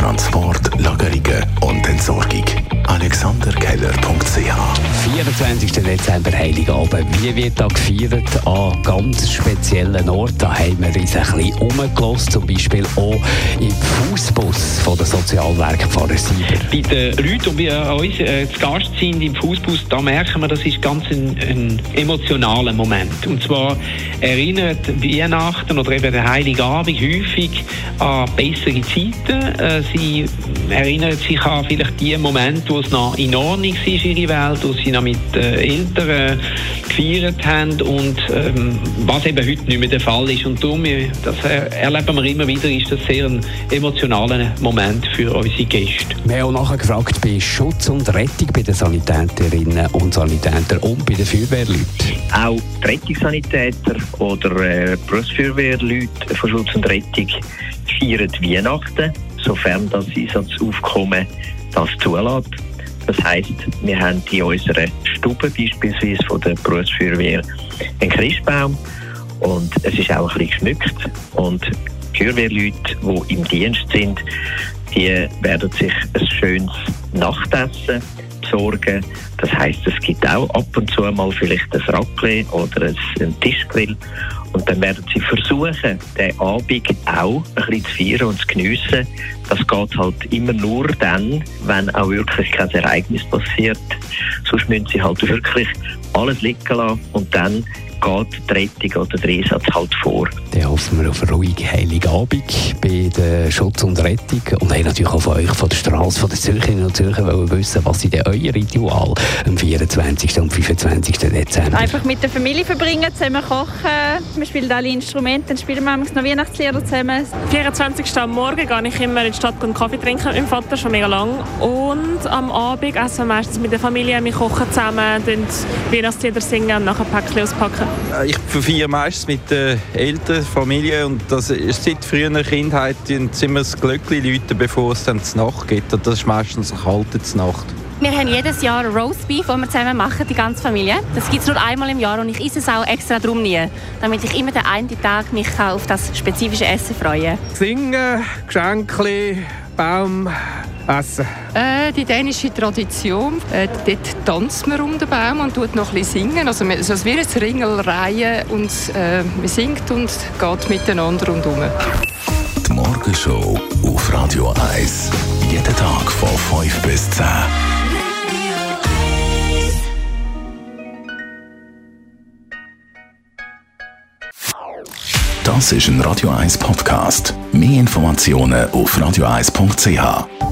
Transport, Lagerungen und Entsorgung. AlexanderKeller.ch 24. Dezember, Heiligabend. Wie wird da gefeiert? An ganz speziellen Orten. Da haben wir uns ein bisschen umgelassen, zum Beispiel auch im Fußbus von der Sozialwerk Pfarrer Sieber. Bei den Leuten, die bei uns äh, zu Gast sind im Fußbus, da merken wir, das ist ganz ein, ein emotionaler Moment. Und zwar erinnert Weihnachten oder eben der Heilige Abend häufig an bessere Zeiten. Äh, sie erinnern sich an vielleicht die Momente, wo es noch in Ordnung war, ihre Welt, wo sie noch mit äh, Eltern gefeiert haben und ähm, was eben heute nicht mehr der Fall ist. Und darum, äh, das erleben wir immer wieder, ist das sehr ein emotionaler Moment für unsere Gäste. Wir haben auch nachher gefragt bei Schutz und Rettung bei den Sanitäterinnen und Sanitätern und bei den Feuerwehrleuten. Auch die Rettungssanitäter oder äh, Berufsfeuerwehrleute von Schutz und Rettung feiern Weihnachten, sofern das Einsatzaufkommen das zulässt. Das heisst, wir haben in unserer Stube beispielsweise von der Berufsfeuerwehr einen Christbaum und es ist auch ein bisschen geschmückt und die Feuerwehrleute, die im Dienst sind, die werden sich ein schönes Nachtessen besorgen. Das heisst, es gibt auch ab und zu mal vielleicht ein Raclette oder ein Tischgrill und dann werden sie versuchen, den Abend auch ein bisschen zu feiern und zu geniessen. Das geht halt immer nur dann, wenn auch wirklich kein Ereignis passiert. Sonst müssen sie halt wirklich alles liegen lassen und dann geht die Rettung oder der Einsatz halt vor. Dann hoffen wir auf eine ruhige heilige Abend bei der Schutz und Rettung und haben natürlich auch von euch, von der Straße, von den Zürcherinnen und Zürcher wollen wissen, was sind denn euer Ritual am 24. und 25. Dezember? Einfach mit der Familie verbringen, zusammen kochen, wir spielen alle Instrumente, dann spielen wir noch Weihnachtslieder zusammen. Am 24. am Morgen gehe ich immer in die Stadt und Kaffee trinken mit meinem Vater, schon mega lang. Und am Abend essen wir meistens mit der Familie, wir kochen zusammen, Weihnachtslieder singen und nachher Päckchen auspacken. Äh, ich feiere meistens mit der Eltern, Familie und das ist seit früher Kindheit sind immer das Glöckchen läuten, bevor es dann zur Nacht geht. Und das ist meistens eine kalte Nacht. Wir haben jedes Jahr Roastbeef, das wir zusammen machen, die ganze Familie. Das gibt es nur einmal im Jahr und ich esse es auch extra darum nie, damit ich immer den einen Tag mich auf das spezifische Essen freue. Singen, Geschenke, Baum, Essen. Äh, die dänische Tradition, äh, dort tanzt man um den Baum und tut noch ein bisschen singen. Also, also es wird ein Ringelreihe und äh, man singt und geht miteinander rundherum. Die Morgenshow auf Radio 1. Jeden Tag von 5 bis 10. Das ist ein Radio 1 Podcast. Mehr Informationen auf radio1.ch.